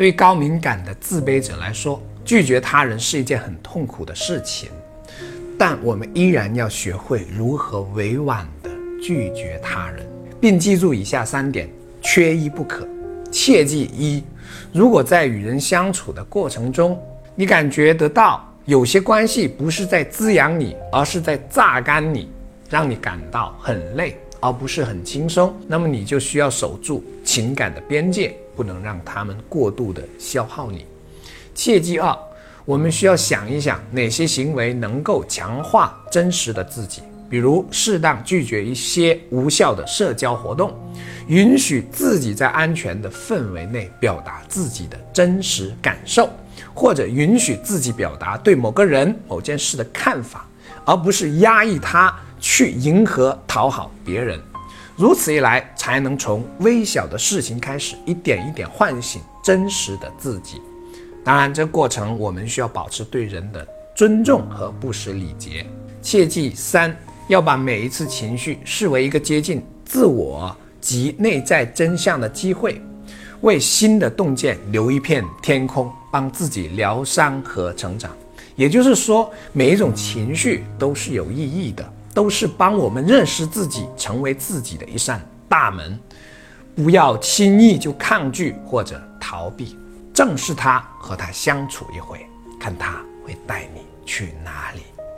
对于高敏感的自卑者来说，拒绝他人是一件很痛苦的事情，但我们依然要学会如何委婉地拒绝他人，并记住以下三点，缺一不可。切记一，如果在与人相处的过程中，你感觉得到有些关系不是在滋养你，而是在榨干你，让你感到很累，而不是很轻松，那么你就需要守住情感的边界。不能让他们过度的消耗你。切记二，我们需要想一想哪些行为能够强化真实的自己，比如适当拒绝一些无效的社交活动，允许自己在安全的氛围内表达自己的真实感受，或者允许自己表达对某个人、某件事的看法，而不是压抑它去迎合、讨好别人。如此一来，才能从微小的事情开始，一点一点唤醒真实的自己。当然，这过程我们需要保持对人的尊重和不失礼节。切记三，要把每一次情绪视为一个接近自我及内在真相的机会，为新的洞见留一片天空，帮自己疗伤和成长。也就是说，每一种情绪都是有意义的。都是帮我们认识自己、成为自己的一扇大门，不要轻易就抗拒或者逃避，正视他，和他相处一回，看他会带你去哪里。